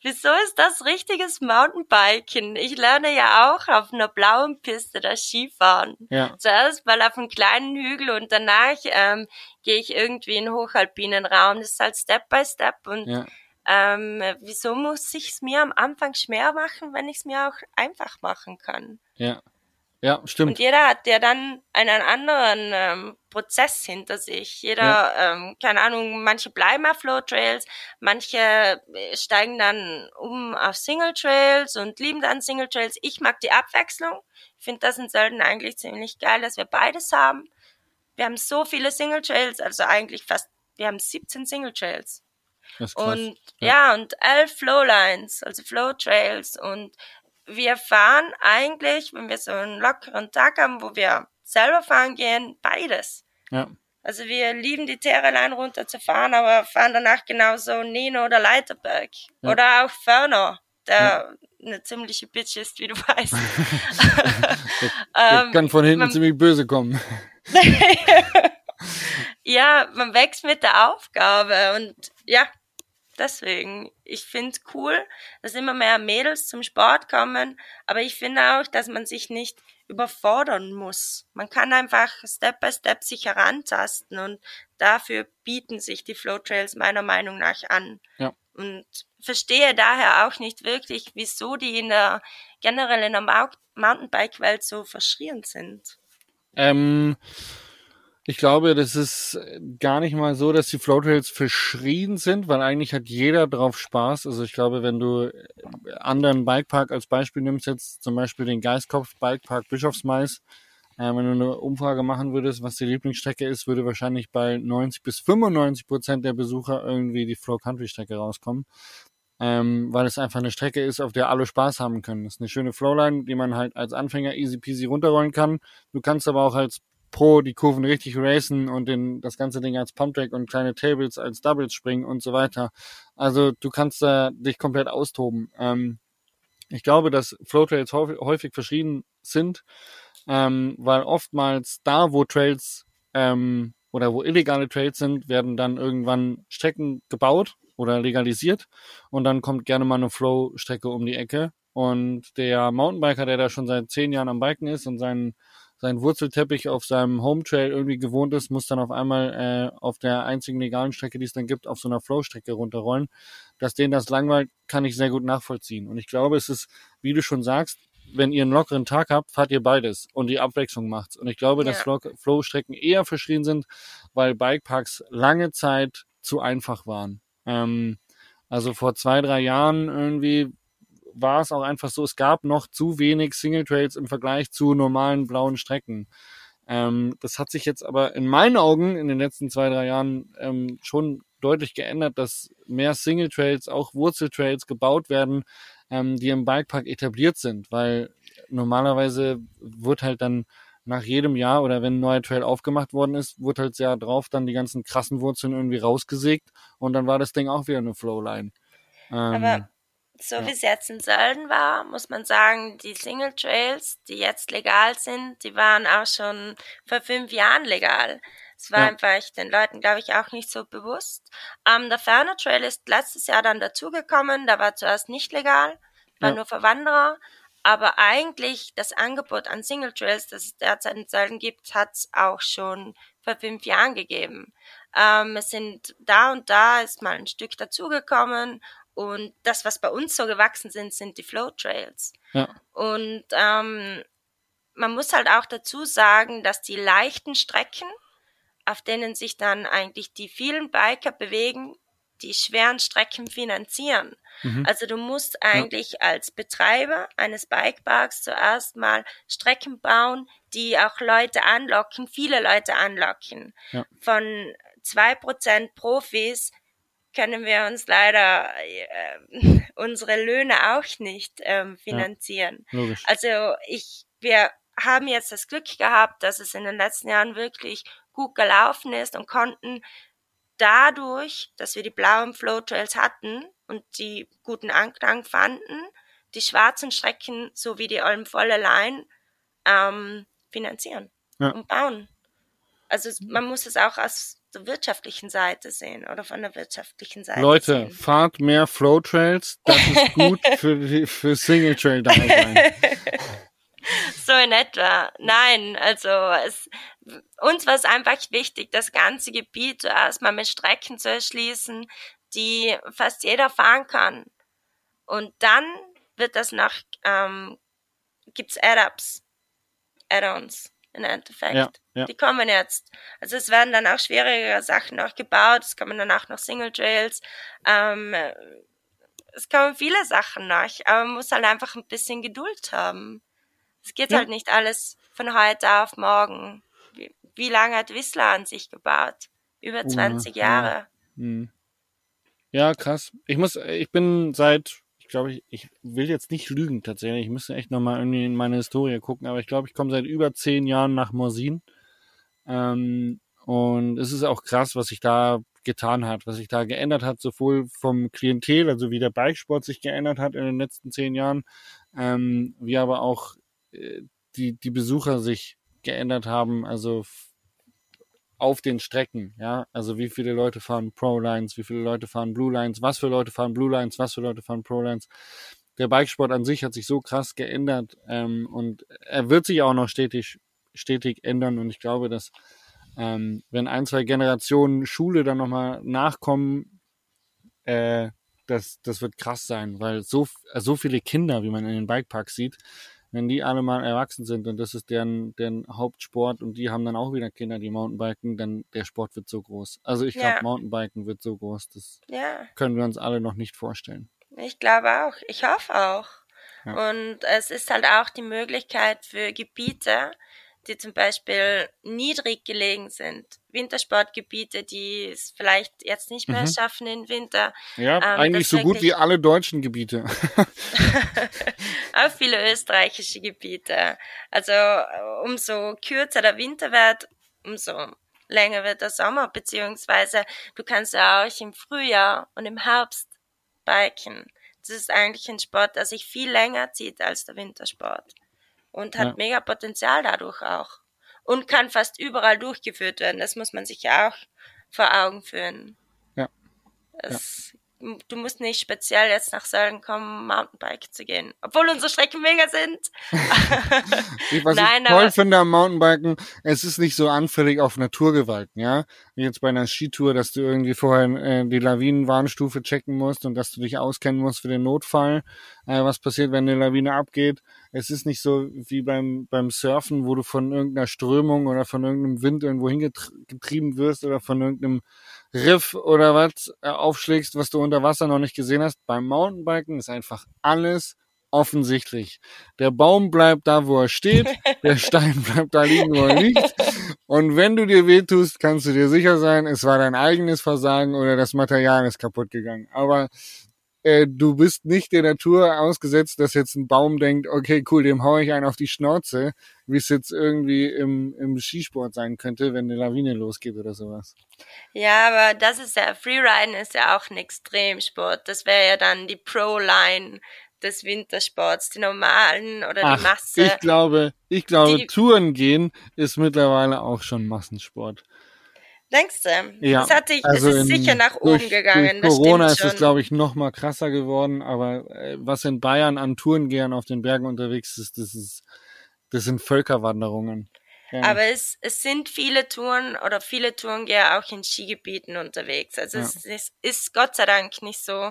wieso ist das richtiges Mountainbiken? Ich lerne ja auch auf einer blauen Piste das Skifahren. Ja. Zuerst mal auf einem kleinen Hügel und danach ähm, gehe ich irgendwie in hochalpinen Raum. Das ist halt Step by Step und ja. ähm, wieso muss ich es mir am Anfang schwer machen, wenn ich es mir auch einfach machen kann? Ja. Ja, stimmt. Und jeder hat ja dann einen anderen ähm, Prozess hinter sich. Jeder, ja. ähm, keine Ahnung, manche bleiben auf Flow Trails, manche äh, steigen dann um auf Single Trails und lieben dann Single Trails. Ich mag die Abwechslung. Ich finde das in Sölden eigentlich ziemlich geil, dass wir beides haben. Wir haben so viele Single Trails, also eigentlich fast, wir haben 17 Single Trails. Und ja. ja, und elf Flowlines, also Flow Trails und wir fahren eigentlich, wenn wir so einen lockeren Tag haben, wo wir selber fahren gehen, beides. Ja. Also wir lieben die Terreline runter zu fahren, aber fahren danach genauso Nino oder Leiterberg. Ja. Oder auch Förner, der ja. eine ziemliche Bitch ist, wie du weißt. [laughs] der, ähm, [laughs] kann von hinten man, ziemlich böse kommen. [laughs] ja, man wächst mit der Aufgabe und ja, deswegen, ich finde es cool, dass immer mehr Mädels zum Sport kommen, aber ich finde auch, dass man sich nicht überfordern muss. Man kann einfach Step by Step sich herantasten und dafür bieten sich die Flow Trails meiner Meinung nach an. Ja. Und verstehe daher auch nicht wirklich, wieso die in der generell in der Mountainbike-Welt so verschrien sind. Ähm, ich glaube, das ist gar nicht mal so, dass die Floatrails verschrien sind, weil eigentlich hat jeder drauf Spaß. Also ich glaube, wenn du anderen Bikepark als Beispiel nimmst, jetzt zum Beispiel den Geistkopf Bikepark Bischofsmais, äh, wenn du eine Umfrage machen würdest, was die Lieblingsstrecke ist, würde wahrscheinlich bei 90 bis 95 Prozent der Besucher irgendwie die Flow Country Strecke rauskommen. Ähm, weil es einfach eine Strecke ist, auf der alle Spaß haben können. Das ist eine schöne Flowline, die man halt als Anfänger easy peasy runterrollen kann. Du kannst aber auch als Pro die Kurven richtig racen und den, das ganze Ding als Pumptrack und kleine Tables als Doubles springen und so weiter. Also du kannst da dich komplett austoben. Ähm, ich glaube, dass Flowtrails häufig, verschrieben sind, ähm, weil oftmals da, wo Trails ähm, oder wo illegale Trails sind, werden dann irgendwann Strecken gebaut oder legalisiert und dann kommt gerne mal eine Flow-Strecke um die Ecke. Und der Mountainbiker, der da schon seit zehn Jahren am Biken ist und seinen seinen Wurzelteppich auf seinem Home Trail irgendwie gewohnt ist, muss dann auf einmal äh, auf der einzigen legalen Strecke, die es dann gibt, auf so einer Flow-Strecke runterrollen. Dass denen das langweilt, kann ich sehr gut nachvollziehen. Und ich glaube, es ist, wie du schon sagst, wenn ihr einen lockeren Tag habt, fahrt ihr beides und die Abwechslung macht's. Und ich glaube, ja. dass Flow-Strecken eher verschrien sind, weil Bikeparks lange Zeit zu einfach waren. Ähm, also vor zwei, drei Jahren irgendwie war es auch einfach so, es gab noch zu wenig Single Trails im Vergleich zu normalen blauen Strecken. Ähm, das hat sich jetzt aber in meinen Augen in den letzten zwei, drei Jahren ähm, schon deutlich geändert, dass mehr Single Trails, auch Wurzeltrails gebaut werden, ähm, die im Bikepark etabliert sind, weil normalerweise wird halt dann nach jedem Jahr oder wenn ein neuer Trail aufgemacht worden ist, wurde halt sehr drauf dann die ganzen krassen Wurzeln irgendwie rausgesägt und dann war das Ding auch wieder eine Flowline. Ähm, aber so ja. wie es jetzt in Sölden war, muss man sagen, die Single Trails, die jetzt legal sind, die waren auch schon vor fünf Jahren legal. Es war ja. einfach den Leuten, glaube ich, auch nicht so bewusst. Ähm, der Ferner Trail ist letztes Jahr dann dazugekommen, da war zuerst nicht legal, war ja. nur für Wanderer. Aber eigentlich das Angebot an Single Trails, das es derzeit in Sölden gibt, hat es auch schon vor fünf Jahren gegeben. Ähm, es sind da und da ist mal ein Stück dazugekommen und das, was bei uns so gewachsen sind, sind die Flow Trails. Ja. Und ähm, man muss halt auch dazu sagen, dass die leichten Strecken, auf denen sich dann eigentlich die vielen Biker bewegen, die schweren Strecken finanzieren. Mhm. Also du musst eigentlich ja. als Betreiber eines Bikeparks zuerst mal Strecken bauen, die auch Leute anlocken, viele Leute anlocken. Ja. Von zwei Prozent Profis können wir uns leider äh, unsere Löhne auch nicht ähm, finanzieren. Ja, also ich, wir haben jetzt das Glück gehabt, dass es in den letzten Jahren wirklich gut gelaufen ist und konnten dadurch, dass wir die blauen Flow Trails hatten und die guten Anklang fanden, die schwarzen Strecken sowie die Olmvolle Line ähm, finanzieren ja. und bauen. Also man muss es auch aus der wirtschaftlichen Seite sehen oder von der wirtschaftlichen Seite Leute, sehen. fahrt mehr Flow Trails, das ist gut [laughs] für, für Single Trail da sein. [laughs] so in etwa. Nein, also es, uns war es einfach wichtig, das ganze Gebiet erstmal mit Strecken zu erschließen, die fast jeder fahren kann. Und dann wird das nach, ähm, gibt's Add-ups Add-ons im Endeffekt. Ja, ja. Die kommen jetzt. Also es werden dann auch schwierigere Sachen noch gebaut. Es kommen danach noch Single Trails. Ähm, es kommen viele Sachen noch, aber man muss halt einfach ein bisschen Geduld haben. Es geht Ja. halt nicht alles von heute auf morgen. Wie, wie lange hat Whistler an sich gebaut? Über Oh, 20 ja. Jahre. Hm. Ja, krass. Ich muss, ich bin seit, glaube, ich, ich will jetzt nicht lügen tatsächlich. Ich müsste echt nochmal irgendwie in meine Historie gucken, aber ich glaube, ich komme seit über zehn Jahren nach Morsin. Ähm, und es ist auch krass, was sich da getan hat, was sich da geändert hat, sowohl vom Klientel, also wie der Bikesport sich geändert hat in den letzten zehn Jahren, ähm, wie aber auch äh, die, die Besucher sich geändert haben, also auf den Strecken, ja, also wie viele Leute fahren Pro Lines, wie viele Leute fahren Blue Lines, was für Leute fahren Blue Lines, was für Leute fahren Pro Lines. Der Bikesport an sich hat sich so krass geändert ähm, und er wird sich auch noch stetig, stetig ändern und ich glaube, dass ähm, wenn ein, zwei Generationen Schule dann nochmal nachkommen, äh, das, das wird krass sein, weil so, so viele Kinder, wie man in den Bikeparks sieht, wenn die alle mal erwachsen sind und das ist deren, deren Hauptsport und die haben dann auch wieder Kinder, die Mountainbiken, dann der Sport wird so groß. Also ich glaube, Ja. Mountainbiken wird so groß, das Ja. können wir uns alle noch nicht vorstellen. Ich glaube auch. Ich hoffe auch. Ja. Und es ist halt auch die Möglichkeit für Gebiete, die zum Beispiel niedrig gelegen sind. Wintersportgebiete, die es vielleicht jetzt nicht mehr Mhm. schaffen im Winter. Ja, Ähm, eigentlich so gut wie alle deutschen Gebiete. [laughs] [laughs] auch viele österreichische Gebiete. Also äh, umso kürzer der Winter wird, umso länger wird der Sommer, beziehungsweise du kannst ja auch im Frühjahr und im Herbst biken. Das ist eigentlich ein Sport, der sich viel länger zieht als der Wintersport und hat Ja. mega Potenzial dadurch auch und kann fast überall durchgeführt werden. Das muss man sich ja auch vor Augen führen. Ja. Es, Du musst nicht speziell jetzt nach Sölden kommen, Mountainbike zu gehen. Obwohl unsere Strecken mega sind. [laughs] Ich, was Nein, ich toll finde am Mountainbiken, es ist nicht so anfällig auf Naturgewalten, ja. Wie jetzt bei einer Skitour, dass du irgendwie vorher äh, die Lawinenwarnstufe checken musst und dass du dich auskennen musst für den Notfall. Äh, was passiert, wenn eine Lawine abgeht? Es ist nicht so wie beim, beim Surfen, wo du von irgendeiner Strömung oder von irgendeinem Wind irgendwo hingetrieben wirst oder von irgendeinem Riff oder was äh, aufschlägst, was du unter Wasser noch nicht gesehen hast. Beim Mountainbiken ist einfach alles offensichtlich. Der Baum bleibt da, wo er steht, [laughs] der Stein bleibt da liegen, wo er liegt. Und wenn du dir wehtust, kannst du dir sicher sein, es war dein eigenes Versagen oder das Material ist kaputt gegangen. Aber äh, du bist nicht der Natur ausgesetzt, dass jetzt ein Baum denkt, okay, cool, dem hau ich einen auf die Schnauze, wie es jetzt irgendwie im, im Skisport sein könnte, wenn eine Lawine losgeht oder sowas. Ja, aber das ist ja, Freeriden ist ja auch ein Extremsport. Das wäre ja dann die Pro-Line des Wintersports, die normalen oder die Ach, Masse. ich glaube, ich glaube, Die- Touren gehen ist mittlerweile auch schon Massensport. Denkst du? Ja, Das hat sich, Also es ist in- sicher nach oben durch, gegangen. Durch Corona ist stimmt es, schon. glaube ich, noch mal krasser geworden. Aber äh, was in Bayern an Tourengehern auf den Bergen unterwegs ist, das ist, das sind Völkerwanderungen. Ja. Aber es, es sind viele Touren oder viele Tourengeher auch in Skigebieten unterwegs. Also Ja. es, es ist Gott sei Dank nicht so,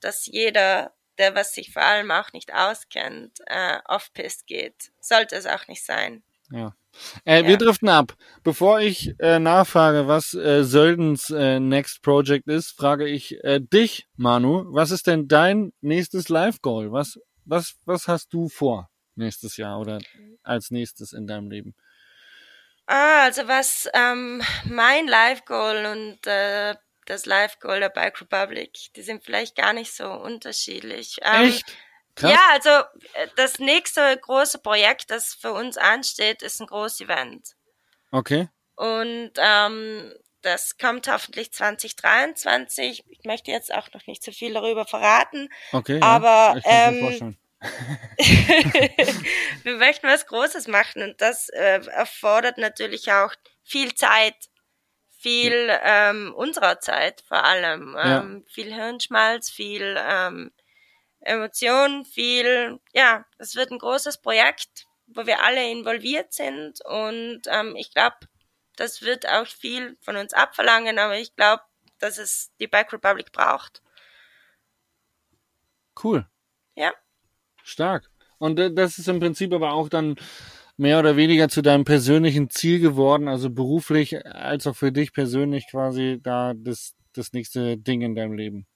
dass jeder, der was sich vor allem auch nicht auskennt, äh, off-pist geht. Sollte es auch nicht sein. Ja. Äh, Ja. Wir driften ab. Bevor ich äh, nachfrage, was äh, Söldens äh, Next Project ist, frage ich äh, dich, Manu, was ist denn dein nächstes Live-Goal? Was, was, was hast du vor nächstes Jahr oder als nächstes in deinem Leben? Ah, also was ähm, mein Live-Goal und äh, das Live-Goal der Bike Republic, die sind vielleicht gar nicht so unterschiedlich. Ähm, Echt? Krass. Ja, also äh, das nächste große Projekt, das für uns ansteht, ist ein Groß-Event. Okay. Und ähm, das kommt hoffentlich 2023. Ich möchte jetzt auch noch nicht zu viel darüber verraten. Okay. Aber, ja. ähm. [laughs] Wir möchten was Großes machen und das äh, erfordert natürlich auch viel Zeit, viel ähm, unserer Zeit vor allem, Ja. ähm, viel Hirnschmalz, viel ähm, Emotionen, viel, ja, es wird ein großes Projekt, wo wir alle involviert sind und ähm, ich glaube, das wird auch viel von uns abverlangen, aber ich glaube, dass es die Bike Republic braucht. Cool. Ja. Stark. Und äh, das ist im Prinzip aber auch dann mehr oder weniger zu deinem persönlichen Ziel geworden, also beruflich als auch für dich persönlich quasi da das, das nächste Ding in deinem Leben?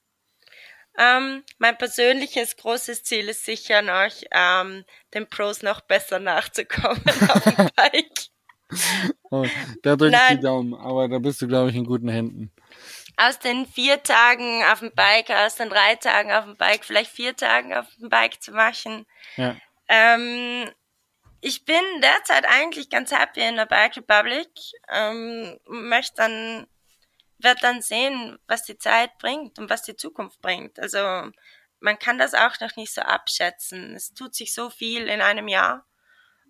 Ähm, mein persönliches großes Ziel ist sicher noch, ähm, den Pros noch besser nachzukommen [laughs] auf dem Bike. [laughs] Oh, da drücke ich die Daumen, aber da bist du, glaube ich, in guten Händen. Aus den vier Tagen auf dem Bike, aus den drei Tagen auf dem Bike, vielleicht vier Tagen auf dem Bike zu machen. Ja. Ähm, ich bin derzeit eigentlich ganz happy in der Bike Republic. Ähm, möchte dann wird dann sehen, was die Zeit bringt und was die Zukunft bringt. Also man kann das auch noch nicht so abschätzen. Es tut sich so viel in einem Jahr.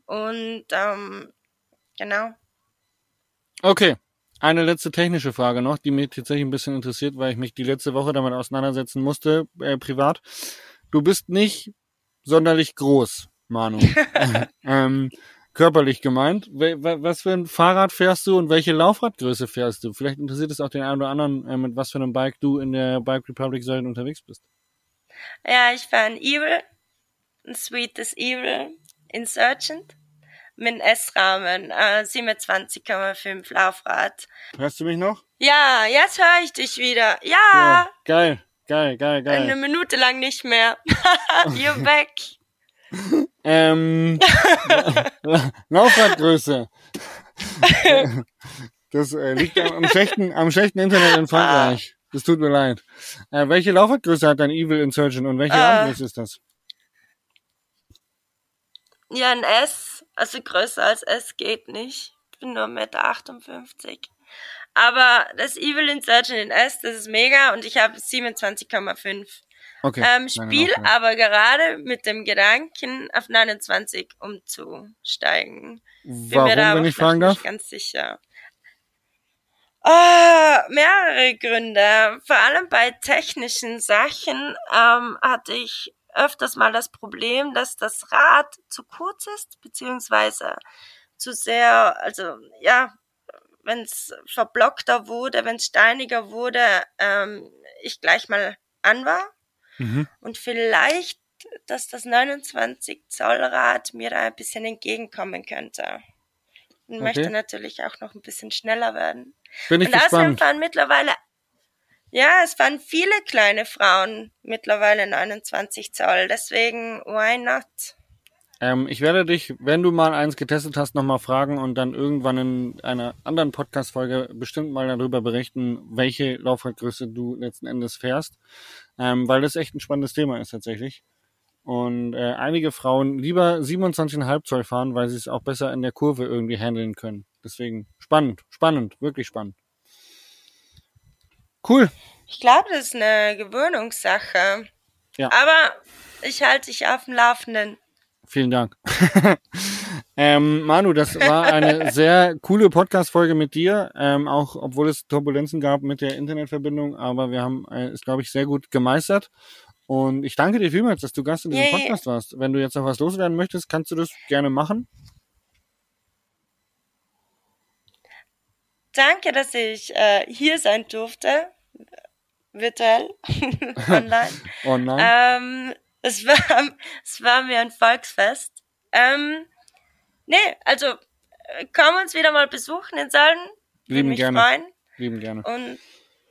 Und ähm, genau. Okay. Eine letzte technische Frage noch, die mich tatsächlich ein bisschen interessiert, weil ich mich die letzte Woche damit auseinandersetzen musste, äh, privat. Du bist nicht sonderlich groß, Manu. [laughs] ähm, körperlich gemeint. Was für ein Fahrrad fährst du und welche Laufradgröße fährst du? Vielleicht interessiert es auch den einen oder anderen, äh, mit was für einem Bike du in der Bike Republic Säulen unterwegs bist. Ja, ich fahre ein Evil, ein Sweetest Evil Insurgent mit einem S-Rahmen, äh, 27,5 Laufrad. Hörst du mich noch? Ja, jetzt höre ich dich wieder. Ja. ja. Geil, geil, geil, geil. Eine Minute lang nicht mehr. [laughs] You're back. Ähm, [laughs] Laufradgröße. Das äh, liegt am, schlechten, am schlechten Internet in Frankreich. Das tut mir leid. Äh, welche Laufradgröße hat dein Evil Insurgent und welche äh, Armgröße ist das? Ja, ein S. Also größer als S geht nicht. Ich bin nur 1,58 Meter. Aber das Evil Insurgent in S, das ist mega und ich habe 27,5. Okay. Ähm, Spiel aber gerade mit dem Gedanken, auf 29 umzusteigen. Bin Warum, mir da wenn ich fragen darf? Nicht ganz sicher. Oh, mehrere Gründe. Vor allem bei technischen Sachen ähm, hatte ich öfters mal das Problem, dass das Rad zu kurz ist, beziehungsweise zu sehr, also ja, wenn es verblockter wurde, wenn es steiniger wurde, ähm, ich gleich mal an war Mhm. Und vielleicht, dass das 29 Zoll Rad mir da ein bisschen entgegenkommen könnte. Und okay. möchte natürlich auch noch ein bisschen schneller werden. Bin ich und gespannt. außerdem fahren mittlerweile, ja, es fahren viele kleine Frauen mittlerweile 29 Zoll. Deswegen, why not? Ähm, ich werde dich, wenn du mal eins getestet hast, nochmal fragen und dann irgendwann in einer anderen Podcast-Folge bestimmt mal darüber berichten, welche Laufradgröße du letzten Endes fährst, ähm, weil das echt ein spannendes Thema ist tatsächlich. Und äh, einige Frauen lieber 27,5 Zoll fahren, weil sie es auch besser in der Kurve irgendwie handeln können. Deswegen spannend, spannend, wirklich spannend. Cool. Ich glaube, das ist eine Gewöhnungssache. Ja. Aber ich halte dich auf dem Laufenden. Vielen Dank. [laughs] ähm, Manu, das war eine [laughs] sehr coole Podcast-Folge mit dir, ähm, auch obwohl es Turbulenzen gab mit der Internetverbindung, aber wir haben äh, es, glaube ich, sehr gut gemeistert. Und ich danke dir vielmals, dass du Gast in diesem yeah. Podcast warst. Wenn du jetzt noch was loswerden möchtest, kannst du das gerne machen. Danke, dass ich äh, hier sein durfte, virtuell, [laughs] online. online. Ähm, es war, [laughs] es war mir ein Volksfest. Ähm, nee, also äh, komm uns wieder mal besuchen in Sölden. Lieben mich gerne. Freuen. Lieben gerne. Und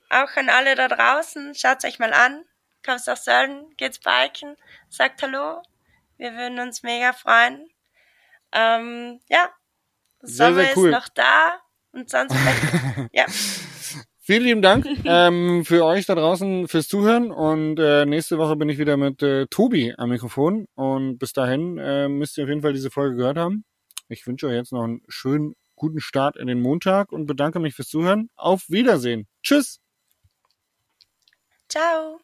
auch an alle da draußen, schaut euch mal an. Kommst nach Sölden, geht's biken, sagt Hallo. Wir würden uns mega freuen. Ähm, ja, sehr, Sommer sehr cool. ist noch da und sonst [laughs] ja. Vielen lieben Dank [laughs] ähm, für euch da draußen fürs Zuhören und äh, nächste Woche bin ich wieder mit äh, Tobi am Mikrofon und bis dahin äh, müsst ihr auf jeden Fall diese Folge gehört haben. Ich wünsche euch jetzt noch einen schönen guten Start in den Montag und bedanke mich fürs Zuhören. Auf Wiedersehen. Tschüss. Ciao.